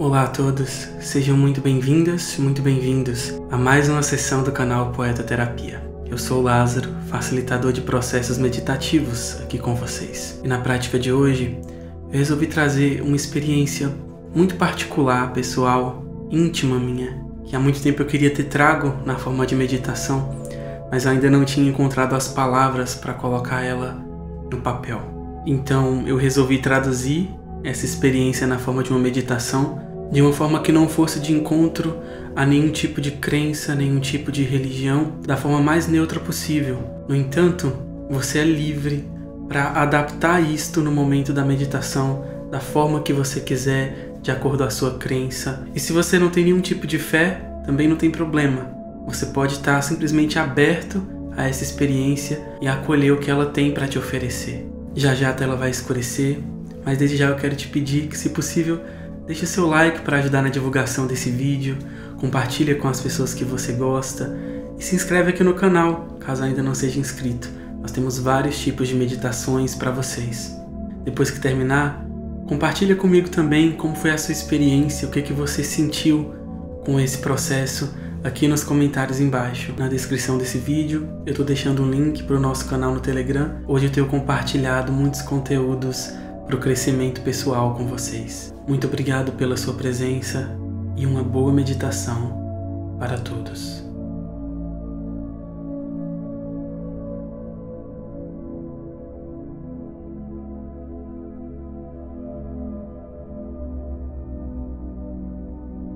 Olá a todos, sejam muito bem-vindas e muito bem-vindos a mais uma sessão do canal Poeta Terapia. Eu sou Lázaro, facilitador de processos meditativos aqui com vocês. E na prática de hoje, eu resolvi trazer uma experiência muito particular, pessoal, íntima minha, que há muito tempo eu queria ter trago na forma de meditação, mas ainda não tinha encontrado as palavras para colocar ela no papel. Então eu resolvi traduzir essa experiência na forma de uma meditação de uma forma que não fosse de encontro a nenhum tipo de crença, nenhum tipo de religião, da forma mais neutra possível. No entanto, você é livre para adaptar isto no momento da meditação da forma que você quiser, de acordo à sua crença. E se você não tem nenhum tipo de fé, também não tem problema. Você pode estar simplesmente aberto a essa experiência e acolher o que ela tem para te oferecer. Já já a tela vai escurecer, mas desde já eu quero te pedir que, se possível, Deixe seu like para ajudar na divulgação desse vídeo, compartilha com as pessoas que você gosta e se inscreve aqui no canal, caso ainda não seja inscrito. Nós temos vários tipos de meditações para vocês. Depois que terminar, compartilha comigo também como foi a sua experiência, o que, que você sentiu com esse processo aqui nos comentários embaixo. Na descrição desse vídeo, eu estou deixando um link para o nosso canal no Telegram, onde eu tenho compartilhado muitos conteúdos para o crescimento pessoal com vocês. Muito obrigado pela sua presença e uma boa meditação para todos.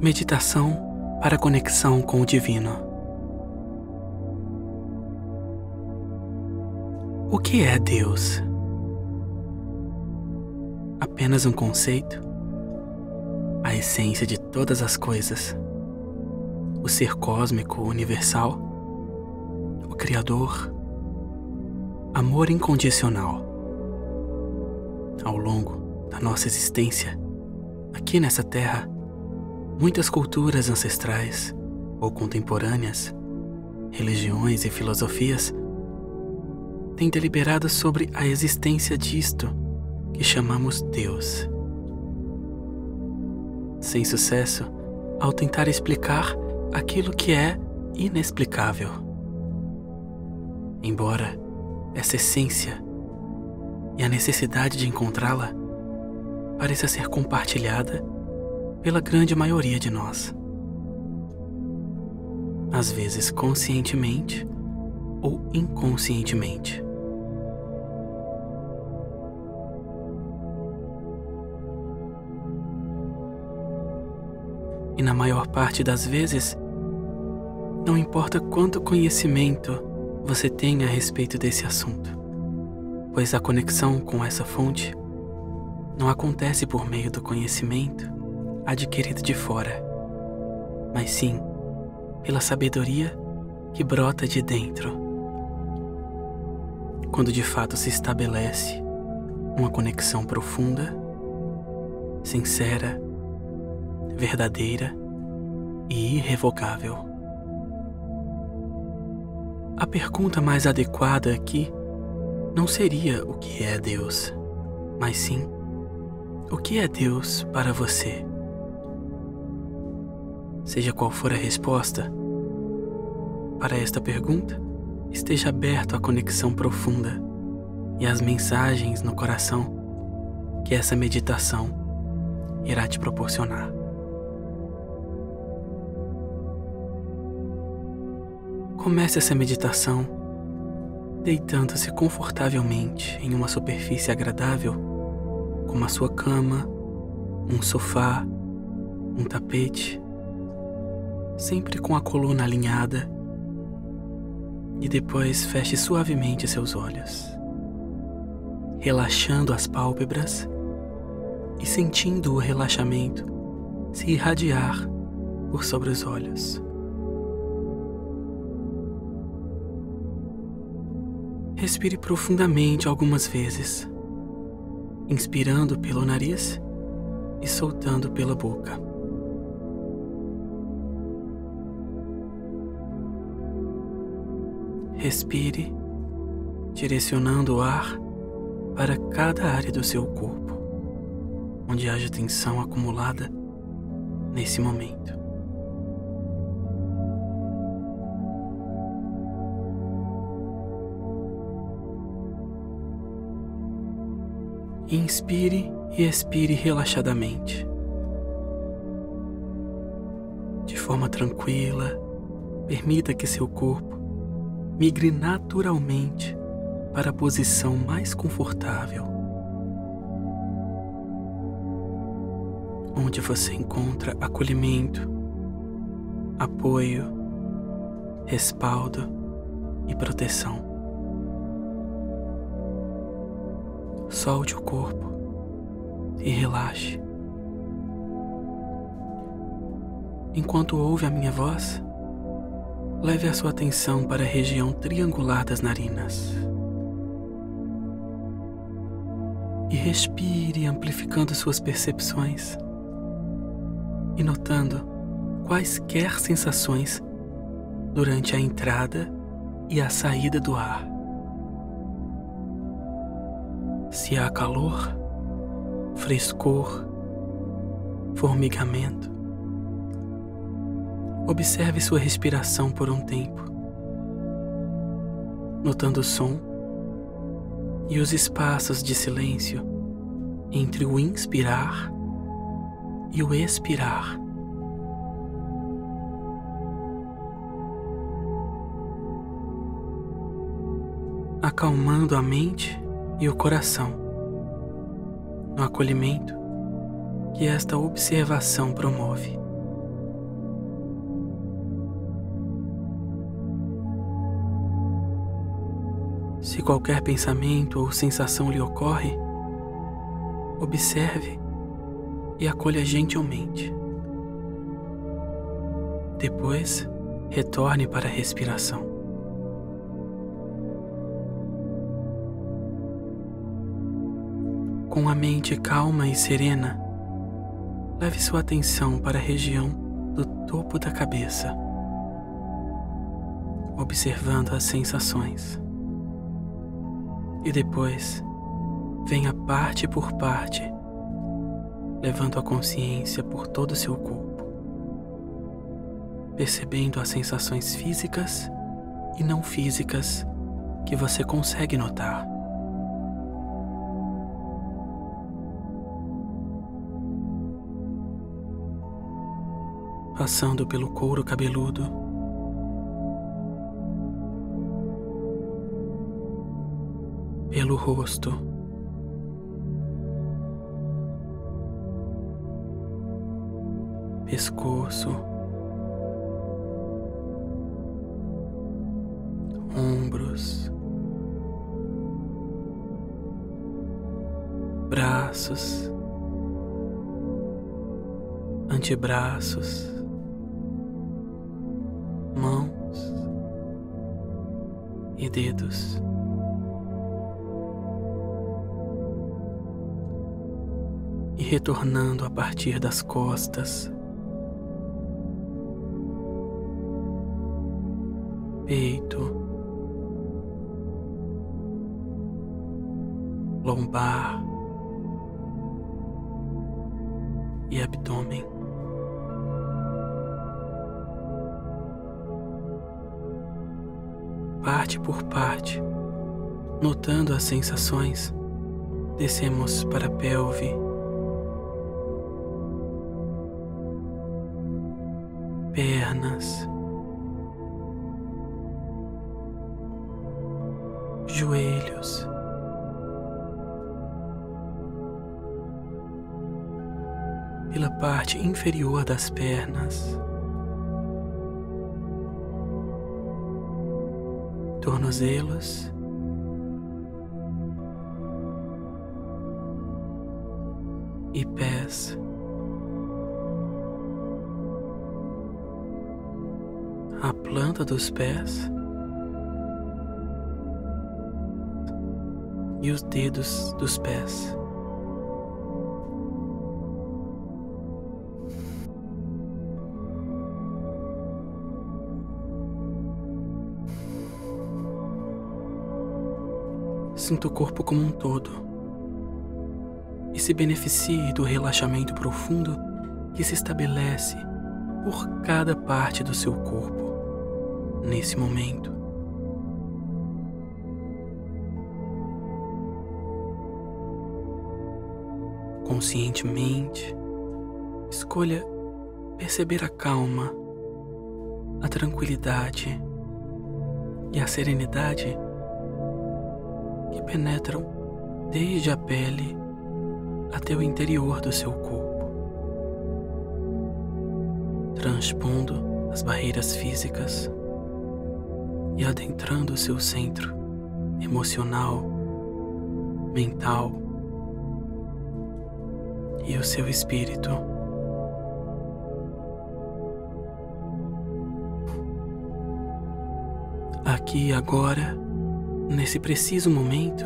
Meditação para conexão com o Divino. O que é Deus? Apenas um conceito? A essência de todas as coisas? O ser cósmico universal? O Criador? Amor incondicional. Ao longo da nossa existência, aqui nessa terra, muitas culturas ancestrais ou contemporâneas, religiões e filosofias têm deliberado sobre a existência disto que chamamos Deus. Sem sucesso ao tentar explicar aquilo que é inexplicável. Embora essa essência e a necessidade de encontrá-la pareça ser compartilhada pela grande maioria de nós. Às vezes conscientemente ou inconscientemente. E na maior parte das vezes, não importa quanto conhecimento você tenha a respeito desse assunto, pois a conexão com essa fonte não acontece por meio do conhecimento adquirido de fora, mas sim pela sabedoria que brota de dentro. Quando de fato se estabelece uma conexão profunda, sincera verdadeira e irrevogável. A pergunta mais adequada aqui não seria o que é Deus, mas sim o que é Deus para você. Seja qual for a resposta, para esta pergunta, esteja aberto à conexão profunda e às mensagens no coração que essa meditação irá te proporcionar. Comece essa meditação deitando-se confortavelmente em uma superfície agradável, como a sua cama, um sofá, um tapete, sempre com a coluna alinhada, e depois feche suavemente seus olhos, relaxando as pálpebras e sentindo o relaxamento se irradiar por sobre os olhos. Respire profundamente algumas vezes, inspirando pelo nariz e soltando pela boca. Respire, direcionando o ar para cada área do seu corpo, onde haja tensão acumulada nesse momento. Inspire e expire relaxadamente. De forma tranquila, permita que seu corpo migre naturalmente para a posição mais confortável, onde você encontra acolhimento, apoio, respaldo e proteção. Solte o corpo e relaxe. Enquanto ouve a minha voz, leve a sua atenção para a região triangular das narinas. E respire, amplificando suas percepções e notando quaisquer sensações durante a entrada e a saída do ar se há calor, frescor, formigamento. Observe sua respiração por um tempo, notando o som e os espaços de silêncio entre o inspirar e o expirar. Acalmando a mente e o coração, no acolhimento que esta observação promove. Se qualquer pensamento ou sensação lhe ocorre, observe e acolha gentilmente. Depois, retorne para a respiração. Com a mente calma e serena, leve sua atenção para a região do topo da cabeça, observando as sensações. E depois, venha parte por parte, levando a consciência por todo o seu corpo, percebendo as sensações físicas e não físicas que você consegue notar. Passando pelo couro cabeludo. Pelo rosto. Pescoço. Ombros. Braços antebraços, e dedos. E retornando a partir das costas, peito, lombar e abdômen. Parte por parte, notando as sensações, descemos para a pelve, pernas, joelhos. Pela parte inferior das pernas. Tornozelos, e pés. A planta dos pés e os dedos dos pés. Sinta o corpo como um todo e se beneficie do relaxamento profundo que se estabelece por cada parte do seu corpo nesse momento. Conscientemente, escolha perceber a calma, a tranquilidade e a serenidade que penetram desde a pele até o interior do seu corpo, transpondo as barreiras físicas e adentrando o seu centro emocional, mental e o seu espírito. Aqui agora, nesse preciso momento,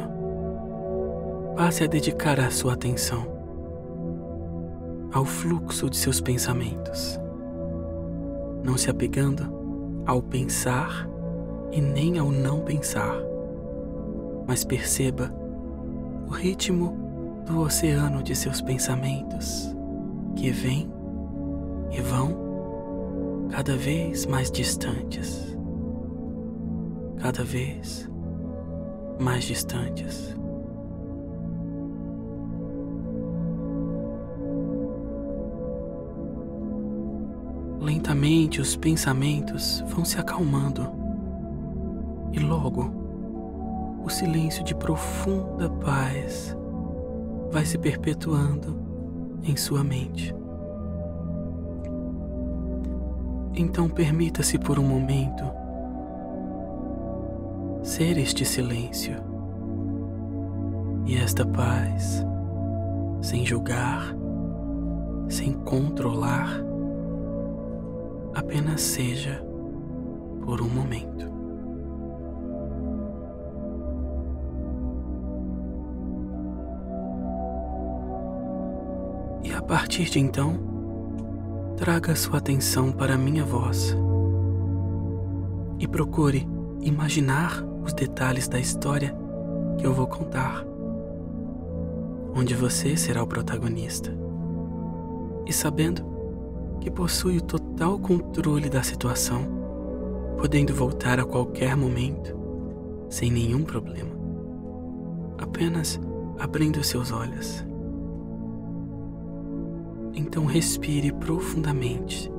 passe a dedicar a sua atenção ao fluxo de seus pensamentos, não se apegando ao pensar e nem ao não pensar, mas perceba o ritmo do oceano de seus pensamentos que vêm e vão cada vez mais distantes, cada vez mais distantes. Lentamente os pensamentos vão se acalmando e logo o silêncio de profunda paz vai se perpetuando em sua mente. Então permita-se por um momento ser este silêncio e esta paz, sem julgar, sem controlar, apenas seja por um momento. A partir de então, traga sua atenção para minha voz e procure imaginar os detalhes da história que eu vou contar, onde você será o protagonista. E sabendo que possui o total controle da situação, podendo voltar a qualquer momento sem nenhum problema, apenas abrindo seus olhos. Então respire profundamente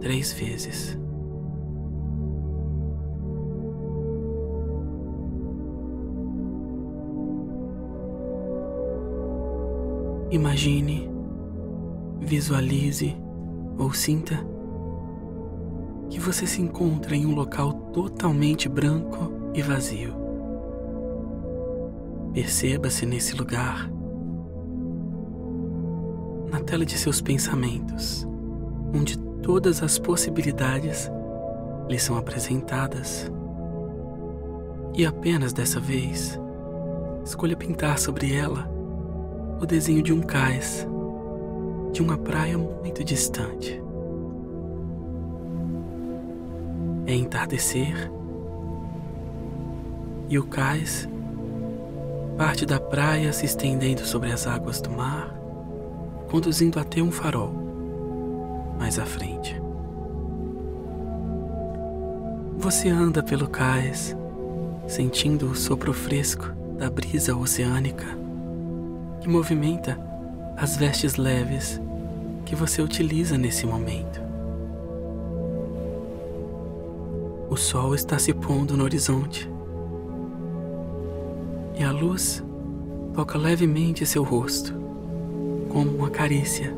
três vezes. Imagine, visualize ou sinta que você se encontra em um local totalmente branco e vazio. Perceba-se nesse lugar na tela de seus pensamentos, onde todas as possibilidades lhe são apresentadas. E apenas dessa vez, escolha pintar sobre ela o desenho de um cais, de uma praia muito distante. É entardecer e o cais parte da praia se estendendo sobre as águas do mar conduzindo até um farol mais à frente. Você anda pelo cais, sentindo o sopro fresco da brisa oceânica que movimenta as vestes leves que você utiliza nesse momento. O sol está se pondo no horizonte e a luz toca levemente seu rosto como uma carícia.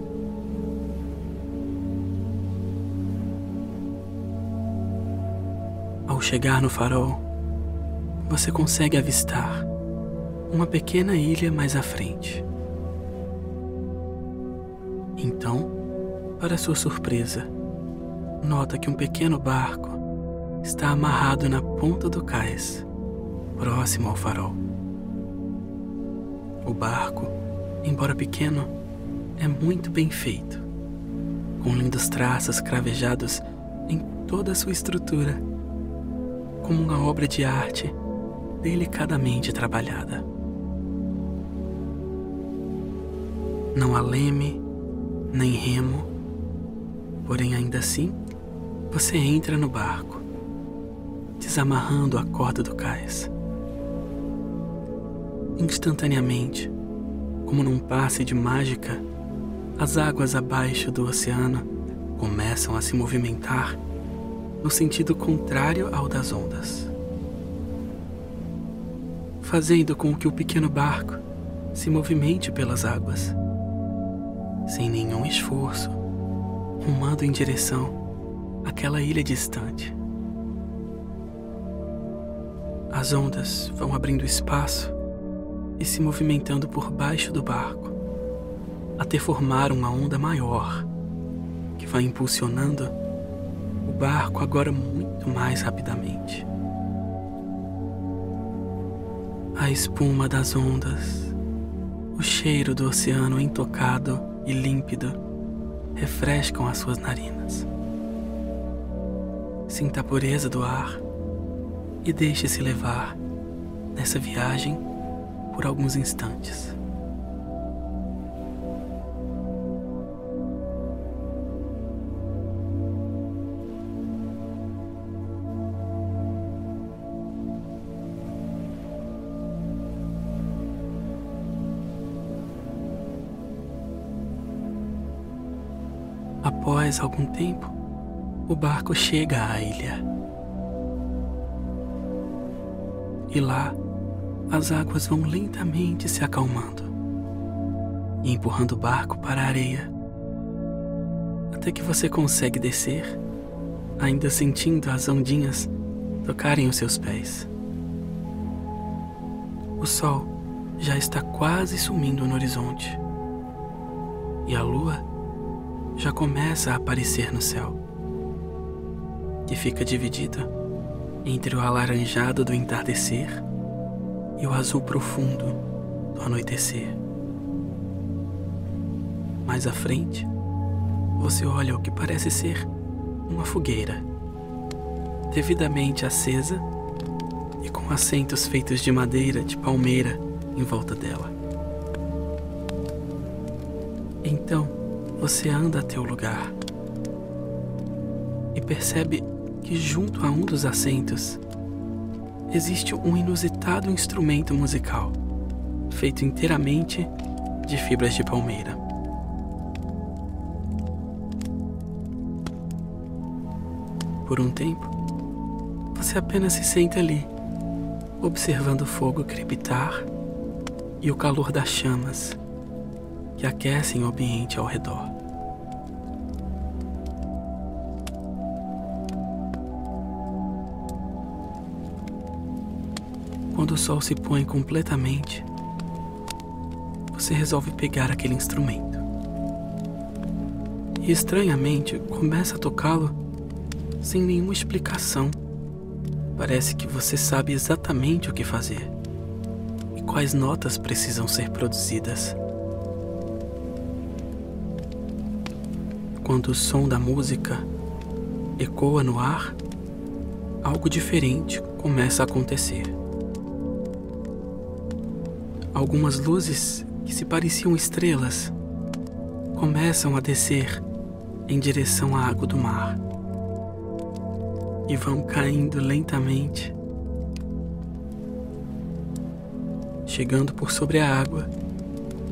Ao chegar no farol, você consegue avistar uma pequena ilha mais à frente. Então, para sua surpresa, nota que um pequeno barco está amarrado na ponta do cais, próximo ao farol. O barco, embora pequeno, é muito bem feito, com lindos traços cravejados em toda a sua estrutura, como uma obra de arte delicadamente trabalhada. Não há leme, nem remo, Porém, ainda assim, você entra no barco, desamarrando a corda do cais. Instantaneamente, como num passe de mágica, as águas abaixo do oceano começam a se movimentar no sentido contrário ao das ondas, fazendo com que o pequeno barco se movimente pelas águas, sem nenhum esforço, rumando em direção àquela ilha distante. As ondas vão abrindo espaço e se movimentando por baixo do barco, até formar uma onda maior que vai impulsionando o barco agora muito mais rapidamente. A espuma das ondas, o cheiro do oceano intocado e límpido refrescam as suas narinas. Sinta a pureza do ar e deixe-se levar nessa viagem por alguns instantes. Após algum tempo, o barco chega à ilha. E lá, as águas vão lentamente se acalmando e empurrando o barco para a areia, até que você consegue descer, ainda sentindo as ondinhas tocarem os seus pés. O sol já está quase sumindo no horizonte e a lua já começa a aparecer no céu, que fica dividida entre o alaranjado do entardecer e o azul profundo do anoitecer. Mais à frente, você olha o que parece ser uma fogueira, devidamente acesa e com assentos feitos de madeira de palmeira em volta dela. Então, você anda até o lugar e percebe que junto a um dos assentos existe um inusitado instrumento musical feito inteiramente de fibras de palmeira. Por um tempo, você apenas se senta ali, observando o fogo crepitar e o calor das chamas que aquecem o ambiente ao redor. Quando o sol se põe completamente, você resolve pegar aquele instrumento. E estranhamente começa a tocá-lo sem nenhuma explicação. Parece que você sabe exatamente o que fazer e quais notas precisam ser produzidas. Quando o som da música ecoa no ar, algo diferente começa a acontecer. Algumas luzes que se pareciam estrelas começam a descer em direção à água do mar e vão caindo lentamente, chegando por sobre a água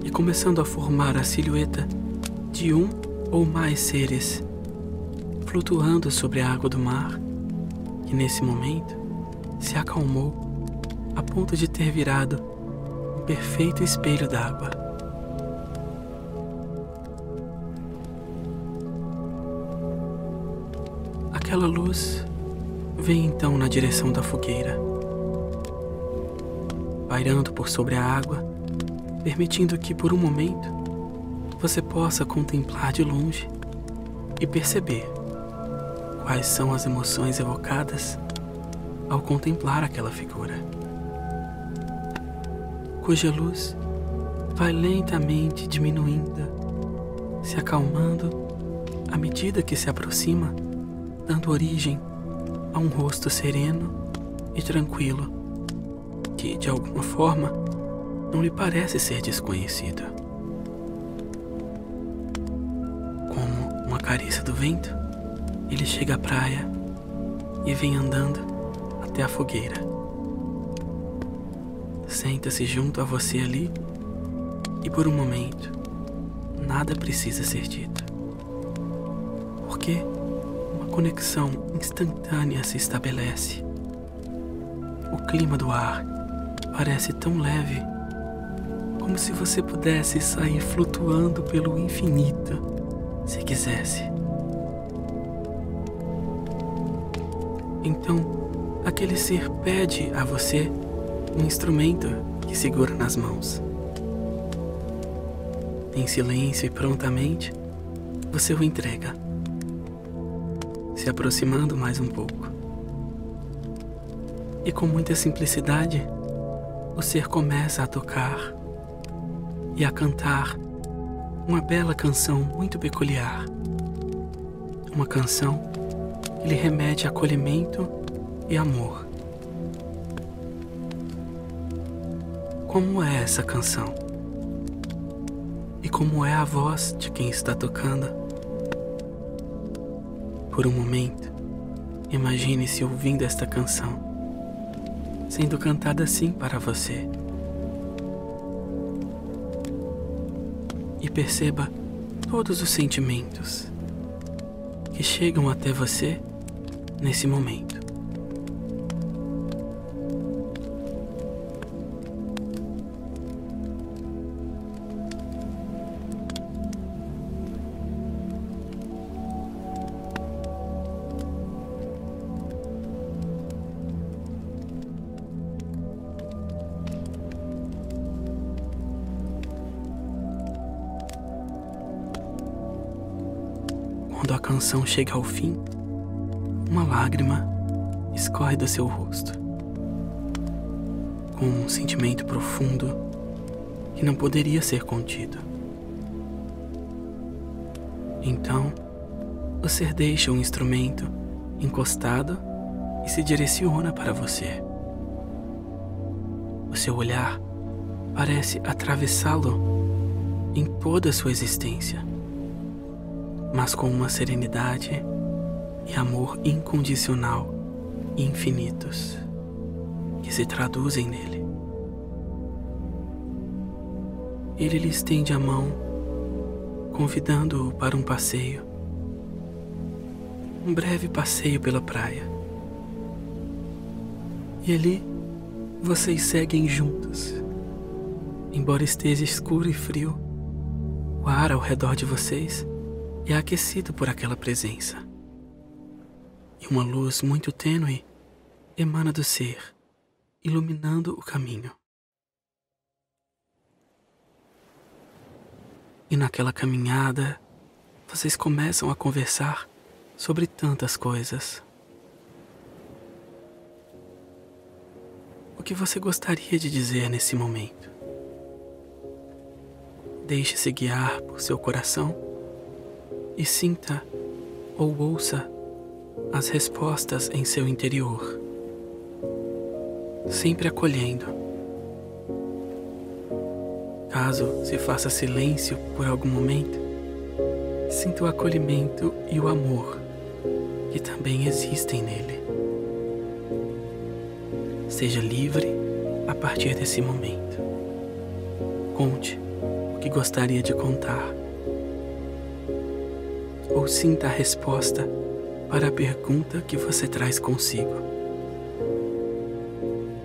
e começando a formar a silhueta de um ou mais seres flutuando sobre a água do mar, que nesse momento se acalmou a ponto de ter virado perfeito espelho d'água. Aquela luz vem então na direção da fogueira, pairando por sobre a água, permitindo que por um momento você possa contemplar de longe e perceber quais são as emoções evocadas ao contemplar aquela figura, cuja luz vai lentamente diminuindo, se acalmando à medida que se aproxima, dando origem a um rosto sereno e tranquilo que, de alguma forma, não lhe parece ser desconhecido. carícia do vento, ele chega à praia e vem andando até a fogueira. Senta-se junto a você ali e por um momento nada precisa ser dito. Porque uma conexão instantânea se estabelece. O clima do ar parece tão leve como se você pudesse sair flutuando pelo infinito se quisesse. Então, aquele ser pede a você um instrumento que segura nas mãos. Em silêncio e prontamente, você o entrega, se aproximando mais um pouco. E com muita simplicidade, o ser começa a tocar e a cantar uma bela canção muito peculiar. Uma canção que lhe remete a acolhimento e amor. Como é essa canção? E como é a voz de quem está tocando? Por um momento, imagine-se ouvindo esta canção, sendo cantada assim para você. E perceba todos os sentimentos que chegam até você nesse momento. Canção chega ao fim, uma lágrima escorre do seu rosto, com um sentimento profundo que não poderia ser contido. Então, o ser deixa o instrumento encostado e se direciona para você. O seu olhar parece atravessá-lo em toda a sua existência mas com uma serenidade e amor incondicional infinitos que se traduzem nele. Ele lhe estende a mão, convidando-o para um passeio, um breve passeio pela praia. E ali vocês seguem juntos. Embora esteja escuro e frio, o ar ao redor de vocês é aquecido por aquela presença. E uma luz muito tênue emana do ser, iluminando o caminho. E naquela caminhada, vocês começam a conversar sobre tantas coisas. O que você gostaria de dizer nesse momento? Deixe-se guiar por seu coração e sinta ou ouça as respostas em seu interior, sempre acolhendo. Caso se faça silêncio por algum momento, sinta o acolhimento e o amor que também existem nele. Seja livre a partir desse momento. Conte o que gostaria de contar ou sinta a resposta para a pergunta que você traz consigo.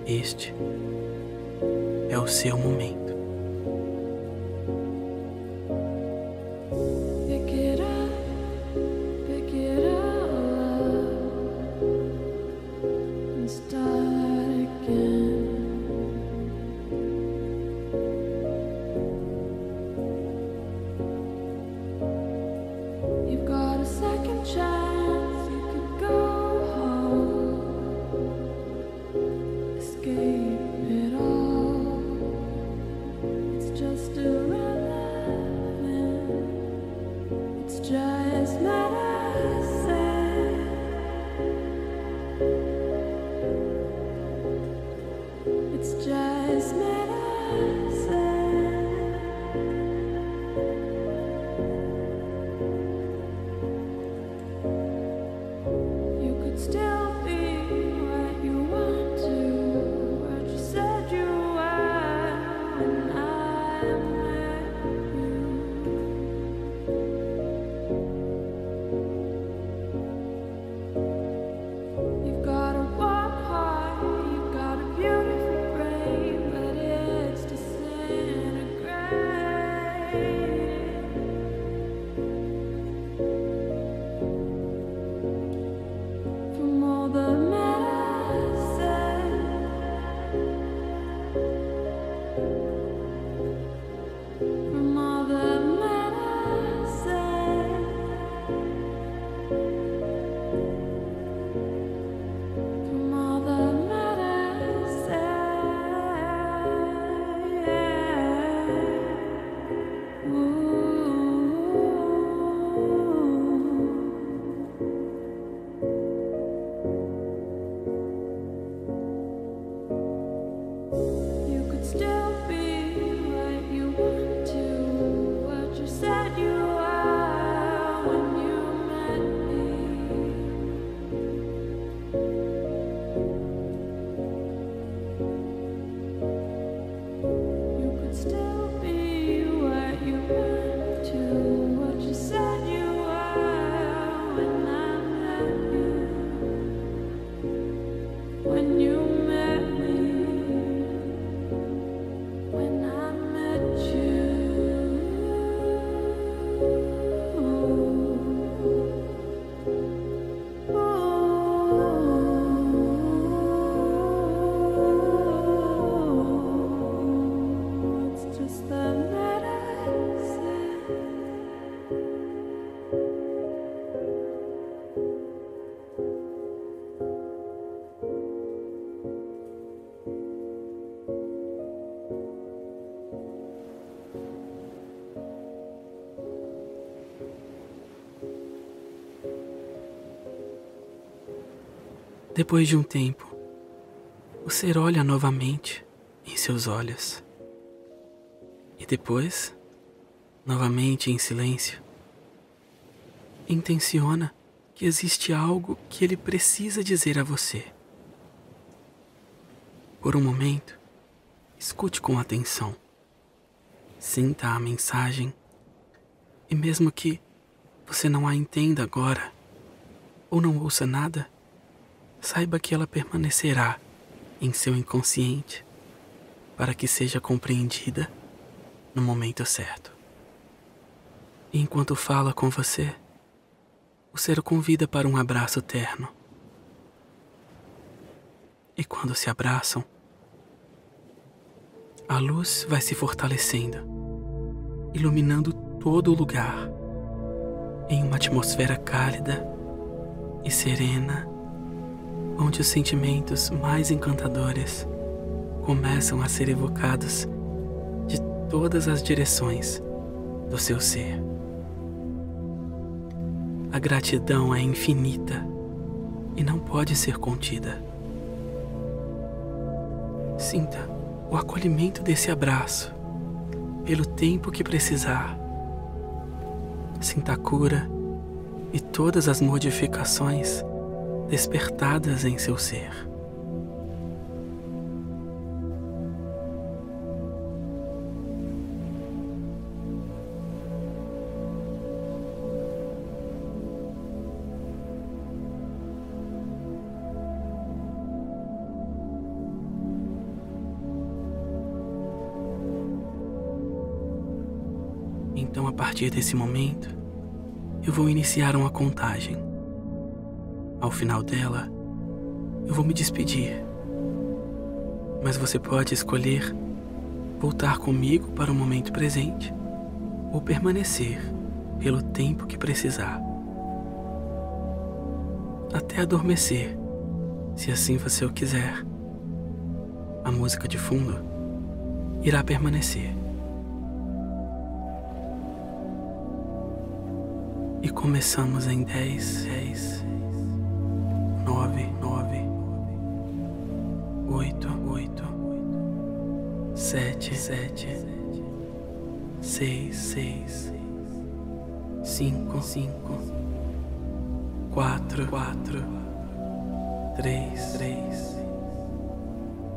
Este é o seu momento. Depois de um tempo, o ser olha novamente em seus olhos. E depois, novamente em silêncio, intenciona que existe algo que ele precisa dizer a você. Por um momento, escute com atenção. Sinta a mensagem e, mesmo que você não a entenda agora ou não ouça nada, saiba que ela permanecerá em seu inconsciente para que seja compreendida no momento certo. E enquanto fala com você, o ser o convida para um abraço terno. E quando se abraçam, a luz vai se fortalecendo, iluminando todo o lugar em uma atmosfera cálida e serena, onde os sentimentos mais encantadores começam a ser evocados de todas as direções do seu ser. A gratidão é infinita e não pode ser contida. Sinta o acolhimento desse abraço pelo tempo que precisar. Sinta a cura e todas as modificações despertadas em seu ser. Então, a partir desse momento, eu vou iniciar uma contagem. Ao final dela, eu vou me despedir. Mas você pode escolher voltar comigo para o momento presente ou permanecer pelo tempo que precisar. Até adormecer, se assim você o quiser. A música de fundo irá permanecer. E começamos em 10, 10, 10. Sete, sete, seis, seis, cinco, cinco, quatro, quatro, três, três,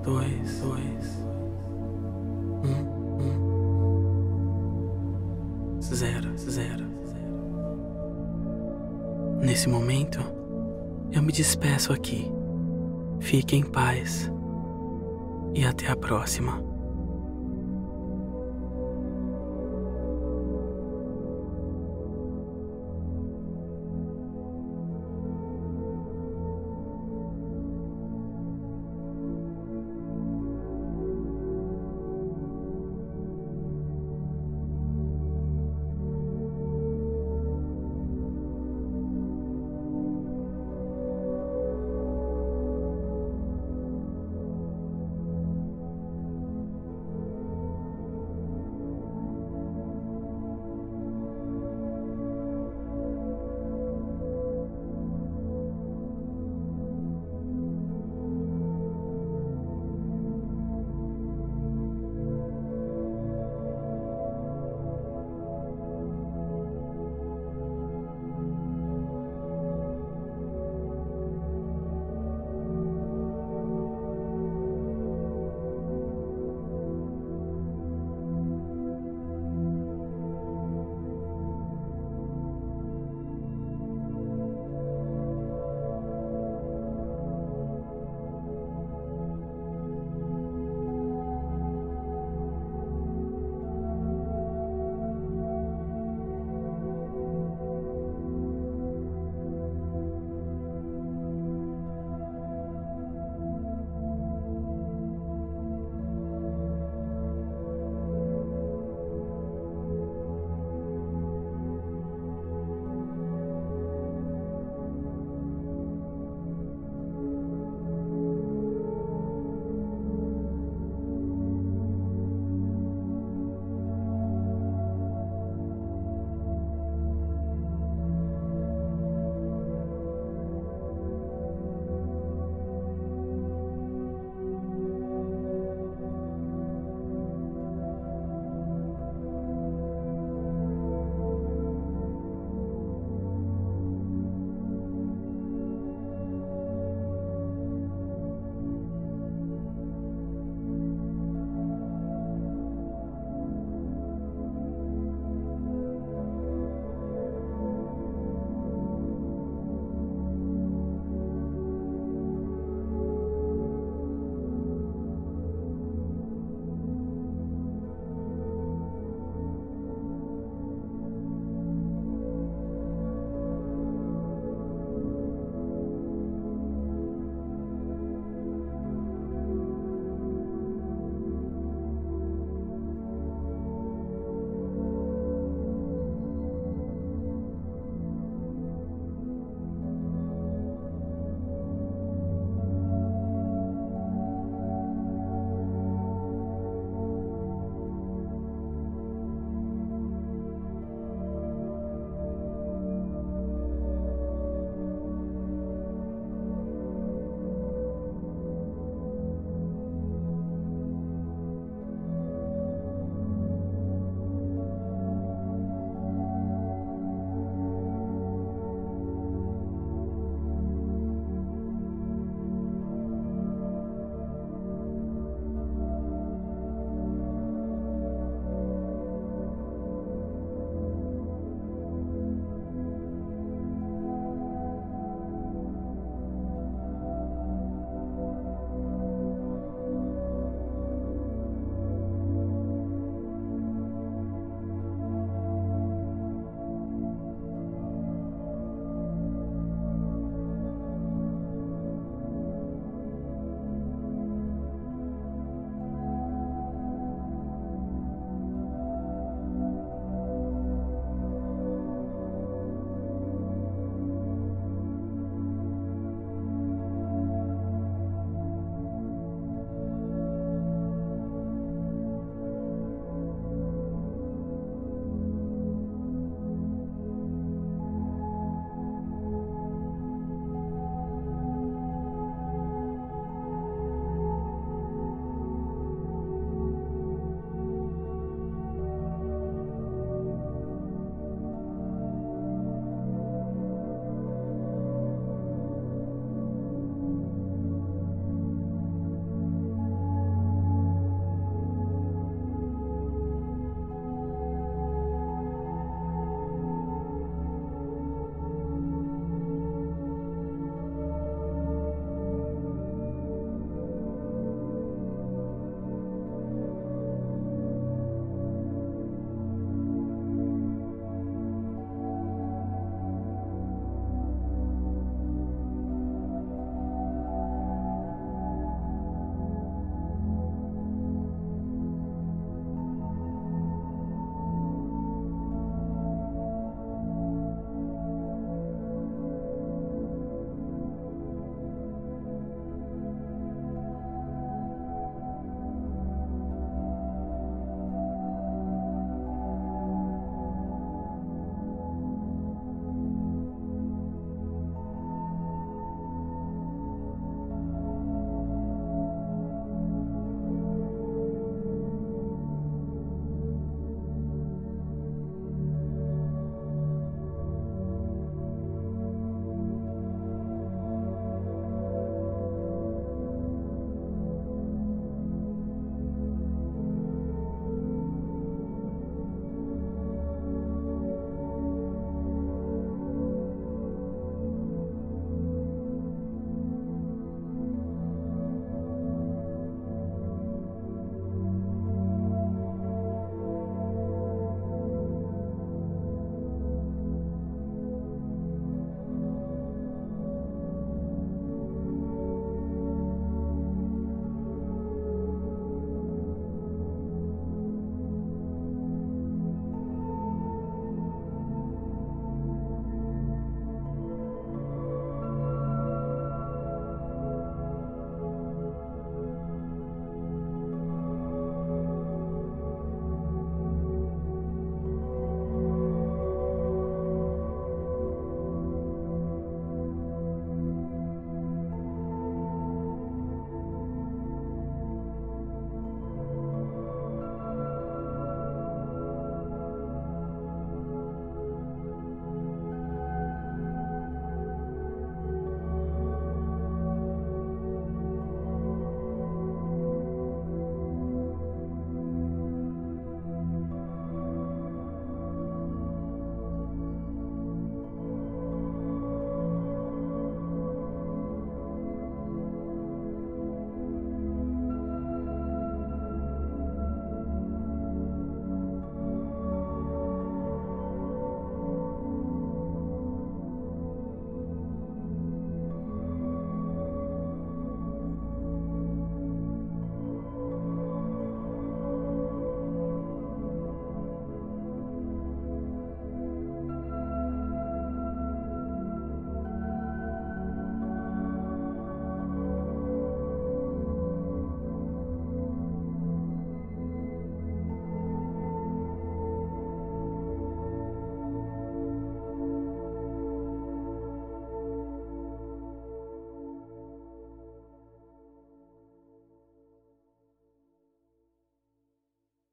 dois, dois, um, um, zero, zero. Nesse momento, eu me despeço aqui. Fique em paz e até a próxima.